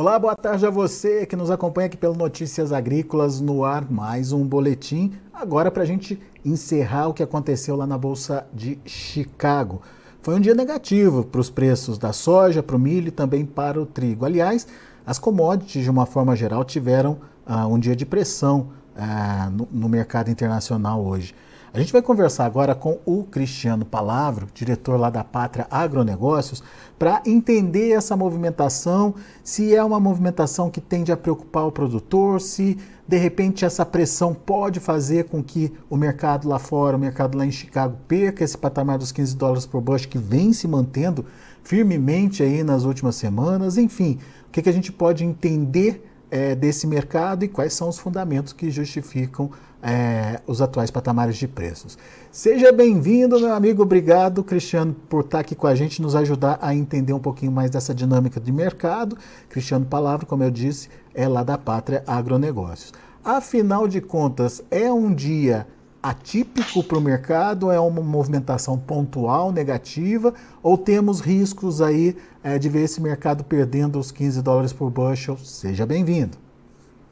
Olá, boa tarde a você que nos acompanha aqui pelo Notícias Agrícolas no ar, mais um boletim. Agora para a gente encerrar o que aconteceu lá na Bolsa de Chicago. Foi um dia negativo para os preços da soja, para o milho e também para o trigo. Aliás, as commodities, de uma forma geral, tiveram uh, um dia de pressão uh, no, no mercado internacional hoje. A gente vai conversar agora com o Cristiano Palavro, diretor lá da Pátria Agronegócios, para entender essa movimentação, se é uma movimentação que tende a preocupar o produtor, se de repente essa pressão pode fazer com que o mercado lá fora, o mercado lá em Chicago, perca esse patamar dos 15 dólares por bushel que vem se mantendo firmemente aí nas últimas semanas. Enfim, o que, que a gente pode entender é, desse mercado e quais são os fundamentos que justificam é, os atuais patamares de preços. Seja bem-vindo, meu amigo. Obrigado, Cristiano, por estar aqui com a gente, nos ajudar a entender um pouquinho mais dessa dinâmica de mercado. Cristiano Palavra, como eu disse, é lá da Pátria Agronegócios. Afinal de contas, é um dia atípico para o mercado? É uma movimentação pontual, negativa? Ou temos riscos aí é, de ver esse mercado perdendo os 15 dólares por bushel? Seja bem-vindo.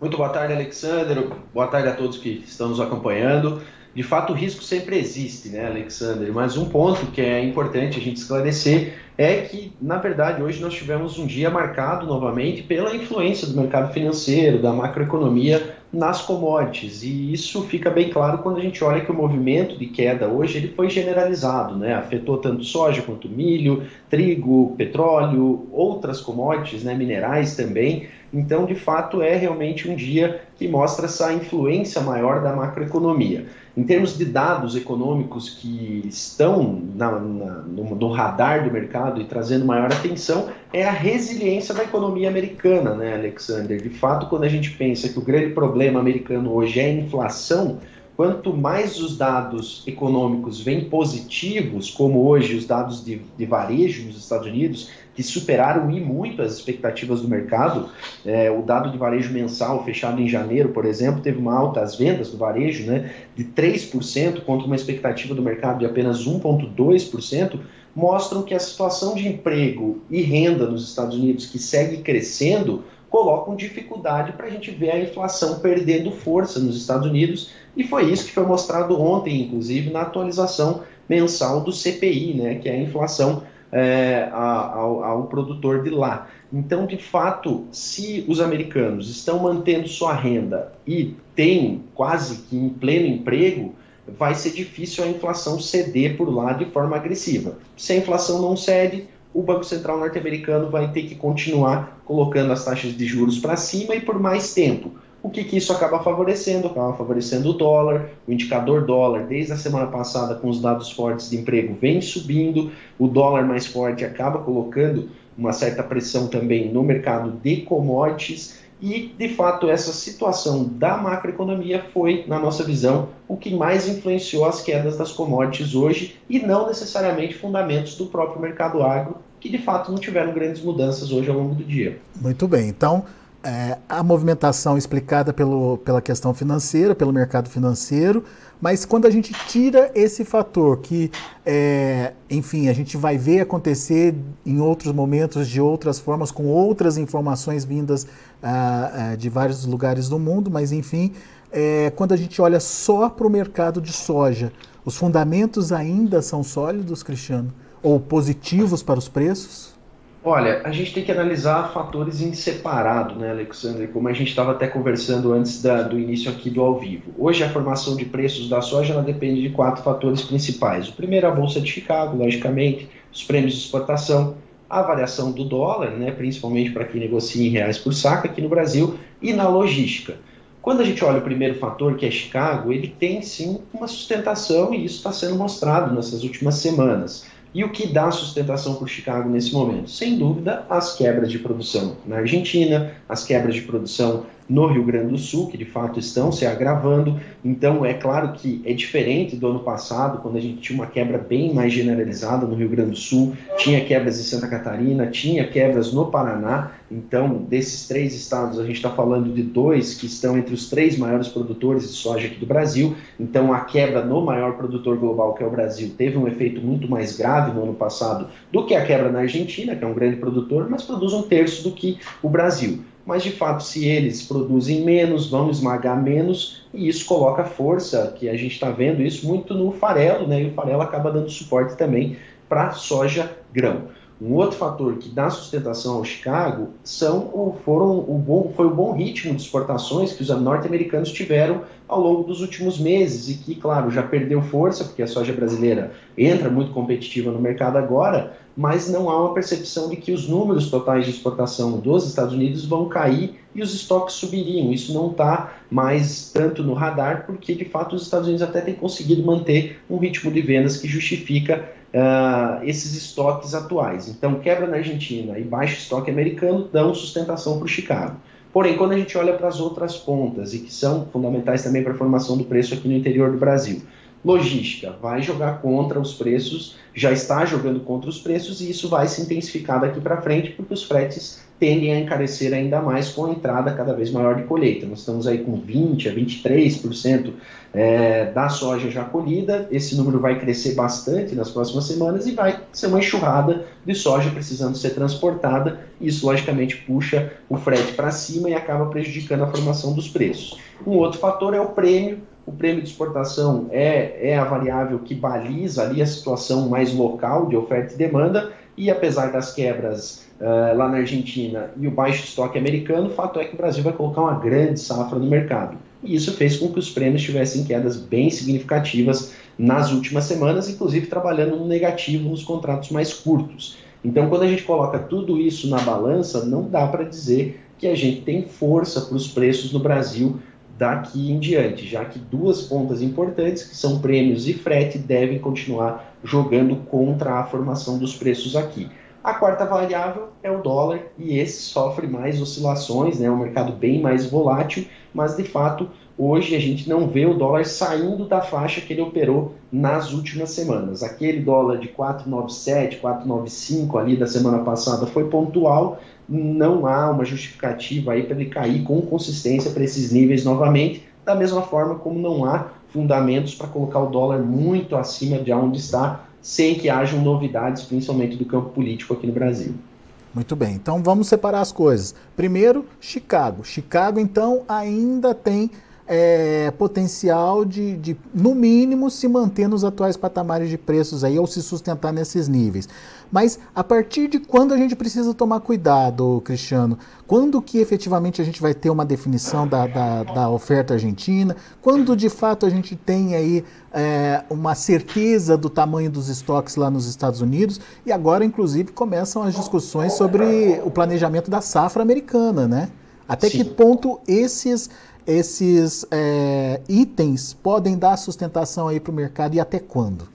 Muito boa tarde, Alexander. Boa tarde a todos que estão nos acompanhando. De fato, o risco sempre existe, né, Alexander? Mas um ponto que é importante a gente esclarecer é que, na verdade, hoje nós tivemos um dia marcado novamente pela influência do mercado financeiro, da macroeconomia nas commodities. E isso fica bem claro quando a gente olha que o movimento de queda hoje ele foi generalizado, né? Afetou tanto soja quanto milho, trigo, petróleo, outras commodities, né, minerais também. Então, de fato, é realmente um dia que mostra essa influência maior da macroeconomia. Em termos de dados econômicos que estão na, na, no, no, radar do mercado e trazendo maior atenção, é a resiliência da economia americana, né, Alexander? De fato, quando a gente pensa que o grande problema americano hoje é a inflação, quanto mais os dados econômicos vêm positivos, como hoje os dados de, de varejo nos Estados Unidos, que superaram e muito as expectativas do mercado. É, o dado de varejo mensal fechado em janeiro, por exemplo, teve uma alta, as vendas do varejo, né, de 3% contra uma expectativa do mercado de apenas 1,2%, mostram que a situação de emprego e renda nos Estados Unidos, que segue crescendo, colocam dificuldade para a gente ver a inflação perdendo força nos Estados Unidos, e foi isso que foi mostrado ontem, inclusive, na atualização mensal do CPI, né, que é a inflação é, ao, ao produtor de lá. Então, de fato, se os americanos estão mantendo sua renda e têm quase que em pleno emprego, vai ser difícil a inflação ceder por lá de forma agressiva. Se a inflação não cede, o Banco Central norte-americano vai ter que continuar colocando as taxas de juros para cima e por mais tempo. O que, que isso acaba favorecendo? Acaba favorecendo o dólar, o indicador dólar, desde a semana passada, com os dados fortes de emprego, vem subindo, o dólar mais forte acaba colocando uma certa pressão também no mercado de commodities. E, de fato, essa situação da macroeconomia foi, na nossa visão, o que mais influenciou as quedas das commodities hoje e não necessariamente fundamentos do próprio mercado agro, que de fato não tiveram grandes mudanças hoje ao longo do dia. Muito bem, então é, a movimentação explicada pelo, pela questão financeira, pelo mercado financeiro, mas quando a gente tira esse fator que, é, enfim, a gente vai ver acontecer em outros momentos, de outras formas, com outras informações vindas ah, ah, de vários lugares do mundo, mas enfim, é, quando a gente olha só para o mercado de soja, os fundamentos ainda são sólidos, Cristiano? Ou positivos para os preços? Olha, a gente tem que analisar fatores em separado, né, Alexandre? Como a gente estava até conversando antes da, do início aqui do ao vivo. Hoje a formação de preços da soja ela depende de quatro fatores principais. O primeiro é a Bolsa de Chicago, logicamente, os prêmios de exportação, a variação do dólar, né, principalmente para quem negocia em reais por saca aqui no Brasil, e na logística. Quando a gente olha o primeiro fator, que é Chicago, ele tem sim uma sustentação e isso está sendo mostrado nessas últimas semanas. E o que dá sustentação para o Chicago nesse momento? Sem dúvida, as quebras de produção na Argentina, as quebras de produção no Rio Grande do Sul, que de fato estão se agravando. Então, é claro que é diferente do ano passado, quando a gente tinha uma quebra bem mais generalizada no Rio Grande do Sul, tinha quebras em Santa Catarina, tinha quebras no Paraná. Então, desses três estados, a gente está falando de dois que estão entre os três maiores produtores de soja aqui do Brasil. Então, a quebra no maior produtor global, que é o Brasil, teve um efeito muito mais grave no ano passado do que a quebra na Argentina, que é um grande produtor, mas produz um terço do que o Brasil. Mas, de fato, se eles produzem menos, vão esmagar menos, e isso coloca força, que a gente está vendo isso muito no farelo, né? E o farelo acaba dando suporte também para soja grão. Um outro fator que dá sustentação ao Chicago são foram o bom, foi o bom ritmo de exportações que os norte-americanos tiveram ao longo dos últimos meses e que, claro, já perdeu força, porque a soja brasileira entra muito competitiva no mercado agora, mas não há uma percepção de que os números totais de exportação dos Estados Unidos vão cair e os estoques subiriam. Isso não está mais tanto no radar, porque de fato os Estados Unidos até têm conseguido manter um ritmo de vendas que justifica uh, esses estoques atuais. Então, quebra na Argentina e baixo estoque americano dão sustentação para o Chicago. Porém, quando a gente olha para as outras pontas, e que são fundamentais também para a formação do preço aqui no interior do Brasil, logística vai jogar contra os preços, já está jogando contra os preços e isso vai se intensificar daqui para frente porque os fretes tendem a encarecer ainda mais com a entrada cada vez maior de colheita. Nós estamos aí com 20 a 23% é, da soja já colhida. Esse número vai crescer bastante nas próximas semanas e vai ser uma enxurrada de soja precisando ser transportada. Isso, logicamente, puxa o frete para cima e acaba prejudicando a formação dos preços. Um outro fator é o prêmio. O prêmio de exportação é, é a variável que baliza ali a situação mais local de oferta e demanda, e apesar das quebras uh, lá na Argentina e o baixo estoque americano, o fato é que o Brasil vai colocar uma grande safra no mercado. E isso fez com que os prêmios tivessem quedas bem significativas nas últimas semanas, inclusive trabalhando no negativo nos contratos mais curtos. Então, quando a gente coloca tudo isso na balança, não dá para dizer que a gente tem força para os preços no Brasil daqui em diante, já que duas pontas importantes, que são prêmios e frete, devem continuar jogando contra a formação dos preços aqui. A quarta variável é o dólar, e esse sofre mais oscilações, né? é um mercado bem mais volátil, mas de fato hoje a gente não vê o dólar saindo da faixa que ele operou nas últimas semanas. Aquele dólar de 4,97, 4,95 ali da semana passada foi pontual, não há uma justificativa aí para ele cair com consistência para esses níveis novamente, da mesma forma como não há fundamentos para colocar o dólar muito acima de onde está sem que hajam novidades, principalmente do campo político aqui no Brasil. Muito bem, então vamos separar as coisas. Primeiro, Chicago. Chicago, então, ainda tem é, potencial de, de, no mínimo, se manter nos atuais patamares de preços aí ou se sustentar nesses níveis. Mas a partir de quando a gente precisa tomar cuidado, Cristiano? Quando que efetivamente a gente vai ter uma definição da, da, da oferta argentina? Quando de fato a gente tem aí é, uma certeza do tamanho dos estoques lá nos Estados Unidos? E agora, inclusive, começam as discussões sobre o planejamento da safra americana, né? Até Sim. que ponto esses esses é, itens podem dar sustentação aí para o mercado e até quando?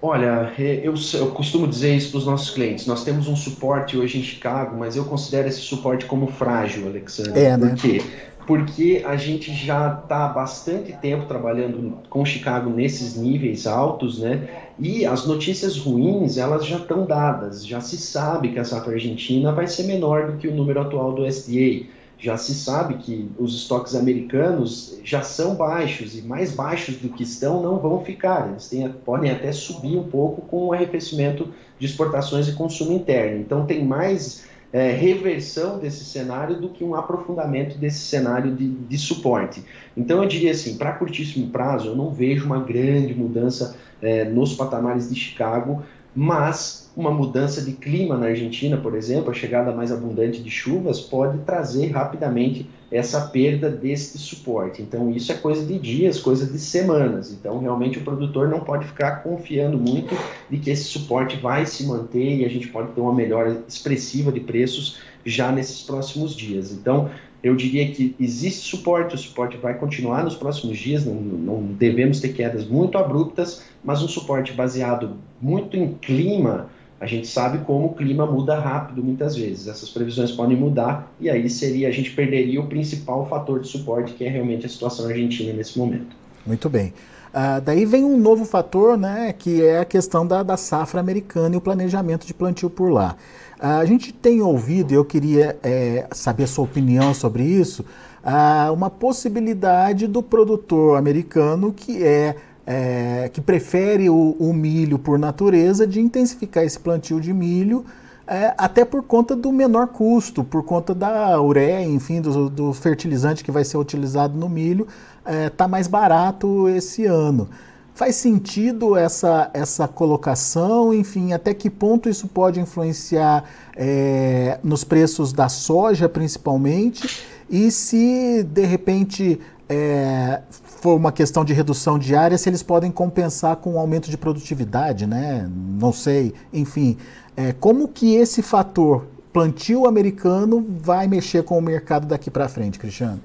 Olha, é, eu, eu costumo dizer isso para os nossos clientes. Nós temos um suporte hoje em Chicago, mas eu considero esse suporte como frágil, Alexandre. É, né? Por quê? Porque a gente já está há bastante tempo trabalhando com Chicago nesses níveis altos, né? E as notícias ruins, elas já estão dadas. Já se sabe que a safra argentina vai ser menor do que o número atual do SDA já se sabe que os estoques americanos já são baixos e mais baixos do que estão não vão ficar. Eles têm, podem até subir um pouco com o arrefecimento de exportações e consumo interno. Então tem mais é, reversão desse cenário do que um aprofundamento desse cenário de, de suporte. Então eu diria assim, para curtíssimo prazo eu não vejo uma grande mudança é, nos patamares de Chicago, mas uma mudança de clima na Argentina, por exemplo, a chegada mais abundante de chuvas pode trazer rapidamente essa perda deste suporte. Então, isso é coisa de dias, coisa de semanas. Então, realmente, o produtor não pode ficar confiando muito de que esse suporte vai se manter e a gente pode ter uma melhora expressiva de preços já nesses próximos dias. Então, eu diria que existe suporte, o suporte vai continuar nos próximos dias, não, não devemos ter quedas muito abruptas, mas um suporte baseado muito em clima a gente sabe como o clima muda rápido muitas vezes. Essas previsões podem mudar e aí seria a gente perderia o principal fator de suporte, que é realmente a situação argentina nesse momento. Muito bem. Uh, daí vem um novo fator, né, que é a questão da, da safra americana e o planejamento de plantio por lá. Uh, a gente tem ouvido, e eu queria é, saber a sua opinião sobre isso, uh, uma possibilidade do produtor americano que é, é que prefere o, o, milho por natureza de intensificar esse plantio de milho é, até por conta do menor custo, por conta da ureia, enfim, do, do fertilizante que vai ser utilizado no milho, está é, tá mais barato esse ano. Faz sentido essa, essa colocação? Enfim, até que ponto isso pode influenciar é, nos preços da soja, principalmente? E se, de repente, é, for uma questão de redução diária, se eles podem compensar com um aumento de produtividade, né? Não sei. Enfim, é, como que esse fator plantio americano vai mexer com o mercado daqui para frente, Cristiano?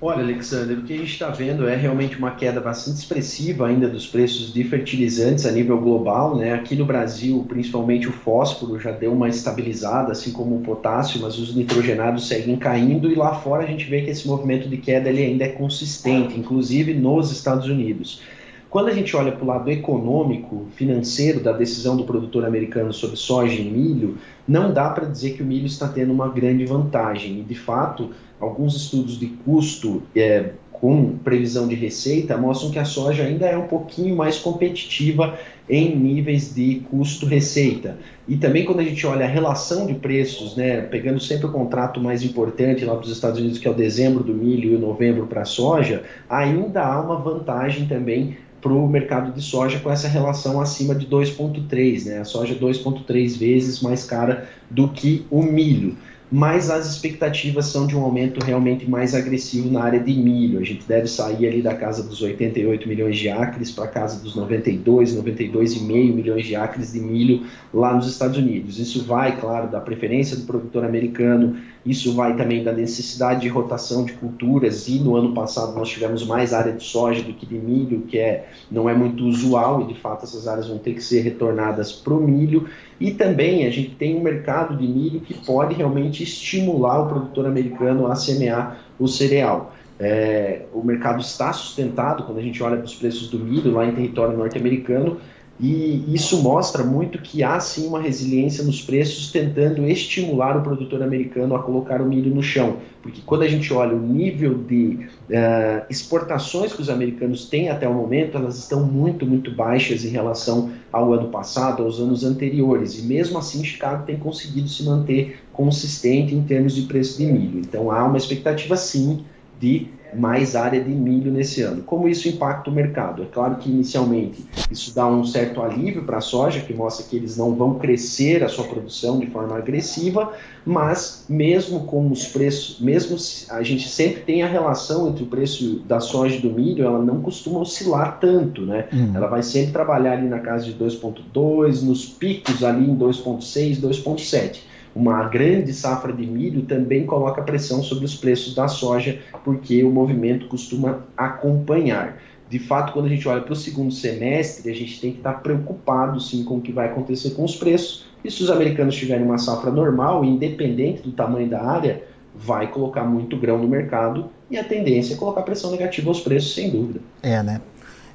Olha, Alexander, o que a gente está vendo é realmente uma queda bastante expressiva ainda dos preços de fertilizantes a nível global. Né? Aqui no Brasil, principalmente o fósforo já deu uma estabilizada, assim como o potássio, mas os nitrogenados seguem caindo e lá fora a gente vê que esse movimento de queda ele ainda é consistente, inclusive nos Estados Unidos. Quando a gente olha para o lado econômico, financeiro da decisão do produtor americano sobre soja e milho, não dá para dizer que o milho está tendo uma grande vantagem. E, de fato, alguns estudos de custo é, com previsão de receita mostram que a soja ainda é um pouquinho mais competitiva em níveis de custo-receita. E também quando a gente olha a relação de preços, né, pegando sempre o contrato mais importante lá dos Estados Unidos, que é o dezembro do milho e o novembro para a soja, ainda há uma vantagem também para o mercado de soja com essa relação acima de 2,3, né? A soja 2,3 vezes mais cara do que o milho mas as expectativas são de um aumento realmente mais agressivo na área de milho. A gente deve sair ali da casa dos 88 milhões de acres para a casa dos 92, 92,5 milhões de acres de milho lá nos Estados Unidos. Isso vai, claro, da preferência do produtor americano, isso vai também da necessidade de rotação de culturas e no ano passado nós tivemos mais área de soja do que de milho, que é, não é muito usual e de fato essas áreas vão ter que ser retornadas para o milho. E também a gente tem um mercado de milho que pode realmente estimular o produtor americano a semear o cereal. É, o mercado está sustentado quando a gente olha para os preços do milho lá em território norte-americano e isso mostra muito que há sim uma resiliência nos preços, tentando estimular o produtor americano a colocar o milho no chão. Porque quando a gente olha o nível de uh, exportações que os americanos têm até o momento, elas estão muito, muito baixas em relação ao ano passado, aos anos anteriores. E mesmo assim, Chicago tem conseguido se manter consistente em termos de preço de milho. Então há uma expectativa sim de mais área de milho nesse ano. Como isso impacta o mercado? É claro que inicialmente isso dá um certo alívio para a soja, que mostra que eles não vão crescer a sua produção de forma agressiva, mas mesmo com os preços, mesmo a gente sempre tem a relação entre o preço da soja e do milho, ela não costuma oscilar tanto, né? Uhum. Ela vai sempre trabalhar ali na casa de 2.2, nos picos ali em 2.6, 2.7 uma grande safra de milho também coloca pressão sobre os preços da soja, porque o movimento costuma acompanhar. De fato, quando a gente olha para o segundo semestre, a gente tem que estar preocupado sim com o que vai acontecer com os preços. E se os americanos tiverem uma safra normal, independente do tamanho da área, vai colocar muito grão no mercado e a tendência é colocar pressão negativa aos preços, sem dúvida. É, né?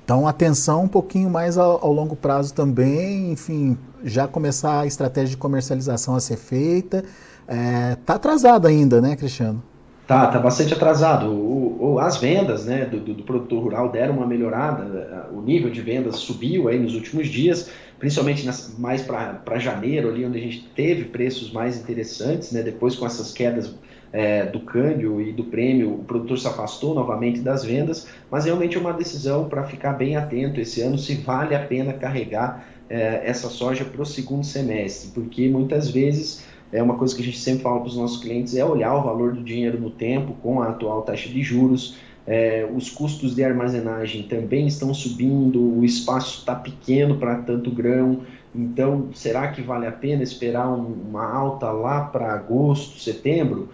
Então, atenção um pouquinho mais ao, ao, longo prazo também, enfim, já começar a estratégia de comercialização a ser feita. É, tá atrasado ainda, né, Cristiano? Tá, tá bastante atrasado. O, o, as vendas né, do, do, produtor rural deram uma melhorada, o nível de vendas subiu aí nos últimos dias, principalmente nas, mais para janeiro, ali onde a gente teve preços mais interessantes, né, depois com essas quedas é, do câmbio e do prêmio, o produtor se afastou novamente das vendas, mas realmente é uma decisão para ficar bem atento esse ano se vale a pena carregar é, essa soja para o segundo semestre, porque muitas vezes é uma coisa que a gente sempre fala para os nossos clientes é olhar o valor do dinheiro no tempo com a atual taxa de juros. É, os custos de armazenagem também estão subindo, o espaço está pequeno para tanto grão, então será que vale a pena esperar um, uma alta lá para agosto, setembro?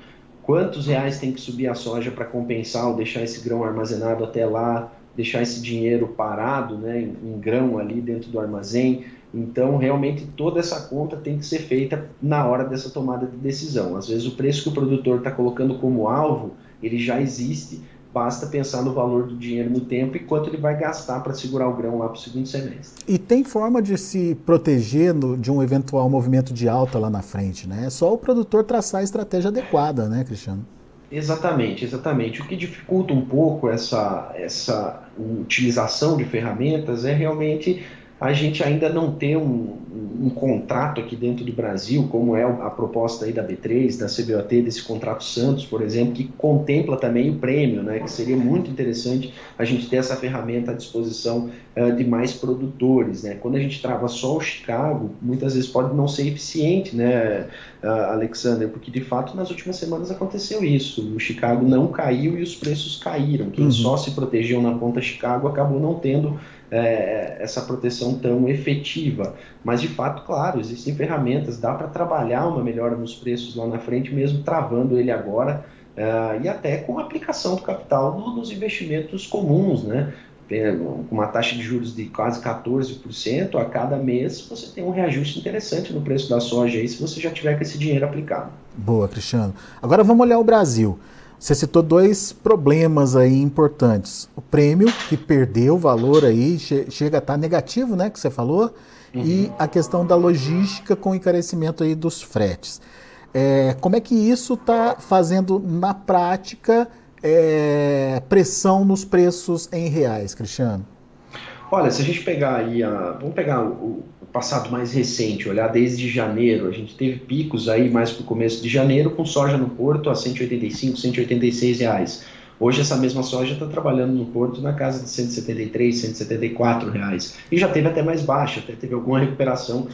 quantos reais tem que subir a soja para compensar ou deixar esse grão armazenado até lá, deixar esse dinheiro parado né, em, em, grão ali dentro do armazém. Então, realmente, toda essa conta tem que ser feita na hora dessa tomada de decisão. Às vezes, o preço que o produtor está colocando como alvo, ele já existe, basta pensar no valor do dinheiro no tempo e quanto ele vai gastar para segurar o grão lá para o segundo semestre. E tem forma de se proteger no, de um eventual movimento de alta lá na frente, né? É só o produtor traçar a estratégia adequada, né, Cristiano? Exatamente, exatamente. O que dificulta um pouco essa, essa utilização de ferramentas é realmente a gente ainda não ter um, um, contrato aqui dentro do Brasil, como é a proposta aí da B3, da CBOT, desse contrato Santos, por exemplo, que contempla também o prêmio, né, que seria muito interessante a gente ter essa ferramenta à disposição uh, de mais produtores. Né? Quando a gente trava só o Chicago, muitas vezes pode não ser eficiente, né, uh, Alexander, porque de fato nas últimas semanas aconteceu isso. O Chicago não caiu e os preços caíram. Quem uhum. só se protegeu na ponta Chicago acabou não tendo é, essa proteção tão efetiva. Mas, de fato, claro, existem ferramentas, dá para trabalhar uma melhora nos preços lá na frente, mesmo travando ele agora, é, e até com aplicação do capital nos investimentos comuns, né? Com uma taxa de juros de quase 14%, a cada mês você tem um reajuste interessante no preço da soja aí, se você já tiver com esse dinheiro aplicado. Boa, Cristiano. Agora vamos olhar o Brasil. Você citou dois problemas aí importantes. O prêmio, que perdeu valor aí, che chega a estar tá negativo, né, que você falou, uhum. e a questão da logística com o encarecimento aí dos fretes. É, como é que isso está fazendo na prática é, pressão nos preços em reais, Cristiano? Olha, se a gente pegar aí, a, vamos pegar o, passado mais recente, olhar desde janeiro, a gente teve picos aí mais para o começo de janeiro com soja no porto a 185, 186 reais. Hoje essa mesma soja está trabalhando no porto na casa de 173, 174 reais. E já teve até mais baixa, até teve alguma recuperação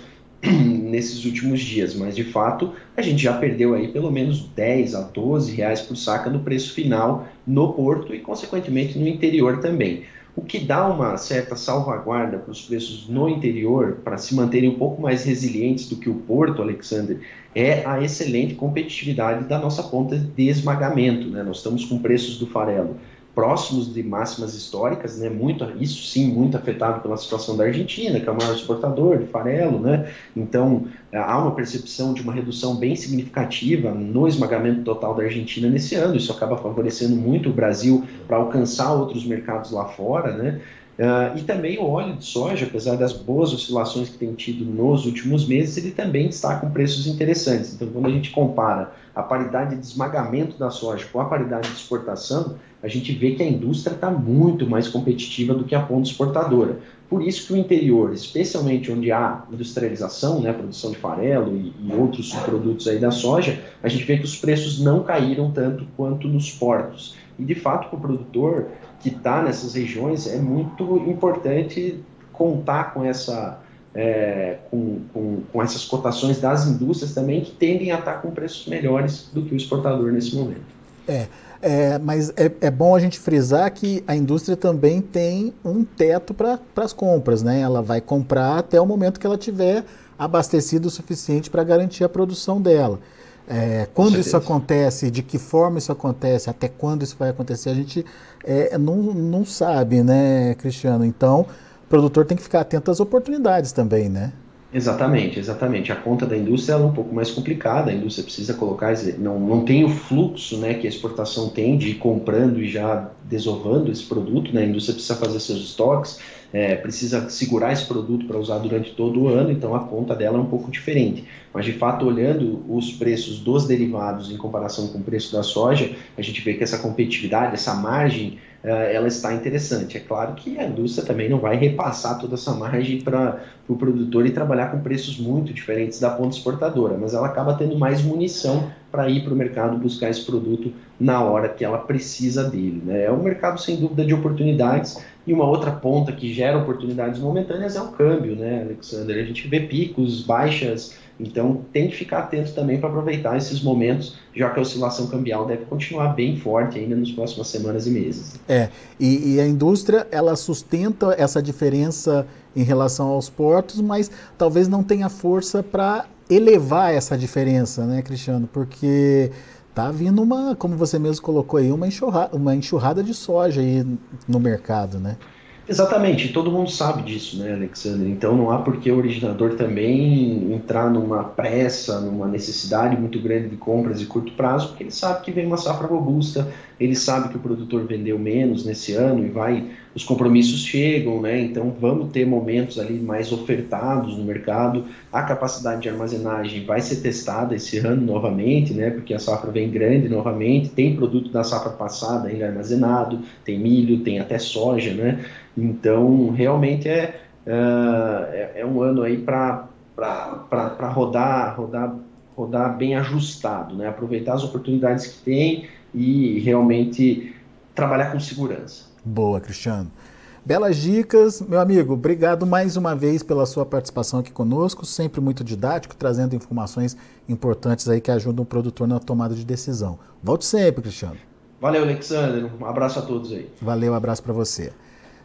nesses últimos dias, mas de fato a gente já perdeu aí pelo menos 10 a 12 reais por saca no preço final no porto e consequentemente no interior também o que dá uma certa salvaguarda para os preços no interior, para se manterem um pouco mais resilientes do que o Porto, Alexander, é a excelente competitividade da nossa ponta de esmagamento. Né? Nós estamos com preços do farelo próximos de máximas históricas, né? Muito, isso sim, muito afetado pela situação da Argentina, que é o maior exportador de farelo, né? Então é, há uma percepção de uma redução bem significativa no esmagamento total da Argentina nesse ano. Isso acaba favorecendo muito o Brasil para alcançar outros mercados lá fora, né? Uh, e também o óleo de soja, apesar das boas oscilações que tem tido nos últimos meses, ele também está com preços interessantes. Então, quando a gente compara a paridade de esmagamento da soja com a paridade de exportação, a gente vê que a indústria está muito mais competitiva do que a ponta exportadora. Por isso que o interior, especialmente onde há industrialização, né, produção de farelo e, e outros produtos aí da soja, a gente vê que os preços não caíram tanto quanto nos portos. E de fato, para o produtor que está nessas regiões, é muito importante contar com essa é, com, com, com, essas cotações das indústrias também que tendem a estar tá com preços melhores do que o exportador nesse momento. É, é, mas é, é, bom a gente frisar que a indústria também tem um teto para as compras, né? Ela vai comprar até o momento que ela tiver abastecido o suficiente para garantir a produção dela. É, quando isso acontece, de que forma isso acontece, até quando isso vai acontecer, a gente é, não, não sabe, né, Cristiano? Então, o produtor tem que ficar atento às oportunidades também, né? Exatamente, exatamente. A conta da indústria é um pouco mais complicada, a indústria precisa colocar, não, não tem o fluxo né, que a exportação tem de ir comprando e já desovando esse produto, né? a indústria precisa fazer seus estoques, é, precisa segurar esse produto para usar durante todo o ano, então a conta dela é um pouco diferente. Mas de fato, olhando os preços dos derivados em comparação com o preço da soja, a gente vê que essa competitividade, essa margem ela está interessante. É claro que a indústria também não vai repassar toda essa margem para o pro produtor e trabalhar com preços muito diferentes da ponta exportadora, mas ela acaba tendo mais munição para ir para o mercado buscar esse produto na hora que ela precisa dele. Né? É um mercado sem dúvida de oportunidades e uma outra ponta que gera oportunidades momentâneas é o câmbio, né, Alexander? A gente vê picos, baixas então tem que ficar atento também para aproveitar esses momentos, já que a oscilação cambial deve continuar bem forte ainda nas próximas semanas e meses. É, e, e a indústria ela sustenta essa diferença em relação aos portos, mas talvez não tenha força para elevar essa diferença, né, Cristiano? Porque tá vindo uma, como você mesmo colocou aí, uma enxurrada, uma enxurrada de soja aí no mercado, né? Exatamente, todo mundo sabe disso, né, Alexandre? Então não há por que o originador também entrar numa pressa, numa necessidade muito grande de compras de curto prazo, porque ele sabe que vem uma safra robusta, ele sabe que o produtor vendeu menos nesse ano e vai, os compromissos chegam, né? Então vamos ter momentos ali mais ofertados no mercado. A capacidade de armazenagem vai ser testada esse ano novamente, né? Porque a safra vem grande novamente, tem produto da safra passada ainda armazenado, tem milho, tem até soja, né? Então realmente é, uh, é, é um ano aí para rodar, rodar rodar bem ajustado, né? aproveitar as oportunidades que tem e realmente trabalhar com segurança. Boa, Cristiano. Belas dicas, meu amigo. Obrigado mais uma vez pela sua participação aqui conosco, sempre muito didático, trazendo informações importantes aí que ajudam o produtor na tomada de decisão. Volte sempre, Cristiano. Valeu, Alexander. Um abraço a todos aí. Valeu, um abraço para você.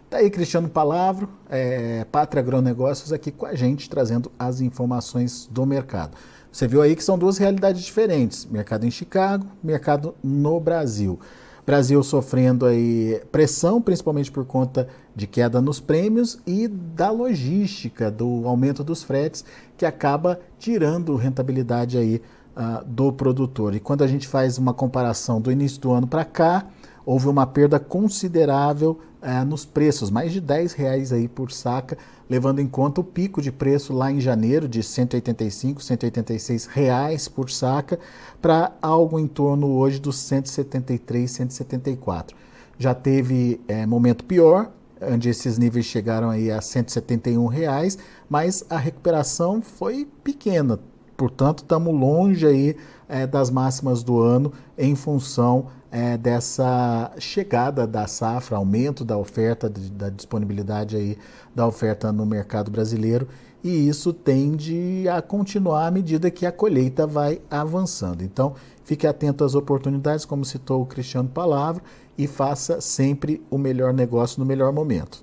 Tá aí Cristiano Palavro, é, Pátria Agronegócios, aqui com a gente, trazendo as informações do mercado. Você viu aí que são duas realidades diferentes: mercado em Chicago, mercado no Brasil. Brasil sofrendo aí pressão, principalmente por conta de queda nos prêmios e da logística, do aumento dos fretes, que acaba tirando rentabilidade aí uh, do produtor. E quando a gente faz uma comparação do início do ano para cá, houve uma perda considerável uh, nos preços, mais de 10 reais aí por saca, levando em conta o pico de preço lá em janeiro de 185, 186 reais por saca, para algo em torno hoje dos 173, 174. Já teve é, momento pior, onde esses níveis chegaram aí a 171 reais, mas a recuperação foi pequena. Portanto, estamos longe aí é, das máximas do ano em função é, dessa chegada da safra, aumento da oferta, da disponibilidade aí da oferta no mercado brasileiro e isso tende a continuar à medida que a colheita vai avançando. Então, fique atento às oportunidades, como citou o Cristiano Palavra, e faça sempre o melhor negócio no melhor momento.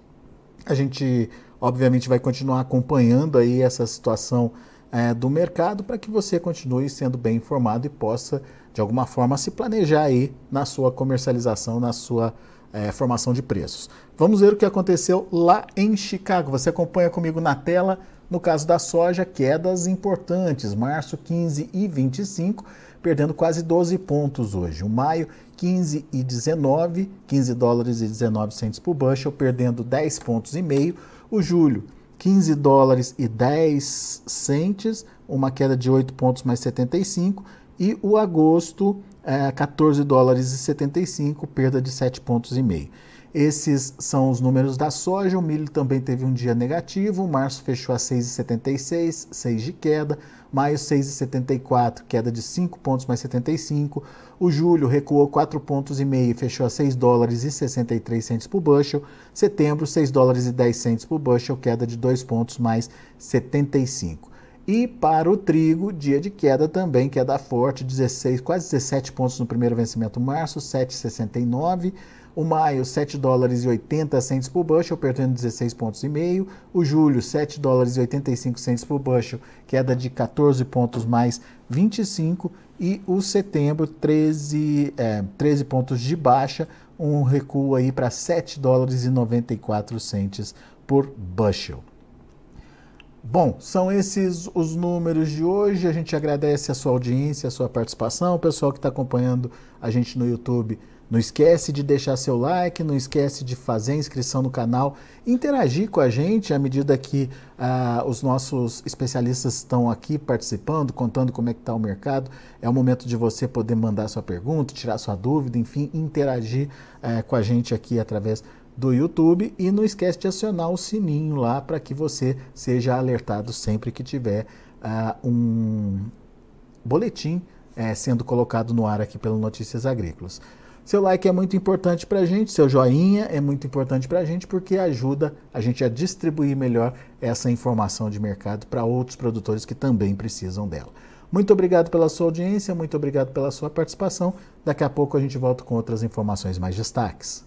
A gente, obviamente, vai continuar acompanhando aí essa situação é, do mercado para que você continue sendo bem informado e possa, de alguma forma, se planejar aí na sua comercialização, na sua é, formação de preços. Vamos ver o que aconteceu lá em Chicago. Você acompanha comigo na tela. No caso da soja, quedas importantes, março 15 e 25, perdendo quase 12 pontos hoje. O maio 15 e 19, 15 dólares e 19 centos por bushel, perdendo 10 pontos e meio. O julho 15 dólares e 10 centes, uma queda de 8 pontos mais 75, e o agosto, é, 14 dólares e 75, perda de 7 pontos e meio. Esses são os números da soja. O milho também teve um dia negativo. Março fechou a 6,76, 6 de queda. Maio 6,74, queda de 5 pontos mais 75. O julho recuou 4 pontos e meio, fechou a 6 dólares e 63 centos por bushel. Setembro 6 dólares e 10 centos por bushel, queda de 2 pontos mais 75. E para o trigo, dia de queda também, queda forte, 16, quase 17 pontos no primeiro vencimento março, 7,69. O maio, 7 dólares e 80 centos por bushel, perdendo 16 pontos e meio. O julho, 7 dólares e 85 centos por bushel, queda de 14 pontos mais 25. E o setembro, 13, é, 13 pontos de baixa, um recuo aí para 7 dólares e 94 centos por bushel. Bom, são esses os números de hoje. A gente agradece a sua audiência, a sua participação, o pessoal que está acompanhando a gente no YouTube não esquece de deixar seu like, não esquece de fazer inscrição no canal, interagir com a gente à medida que ah, os nossos especialistas estão aqui participando, contando como é que está o mercado. É o momento de você poder mandar sua pergunta, tirar sua dúvida, enfim, interagir eh, com a gente aqui através do YouTube e não esquece de acionar o sininho lá para que você seja alertado sempre que tiver ah, um boletim eh, sendo colocado no ar aqui pelo Notícias Agrícolas. Seu like é muito importante para a gente, seu joinha é muito importante para a gente porque ajuda a gente a distribuir melhor essa informação de mercado para outros produtores que também precisam dela. Muito obrigado pela sua audiência, muito obrigado pela sua participação. Daqui a pouco a gente volta com outras informações mais destaques.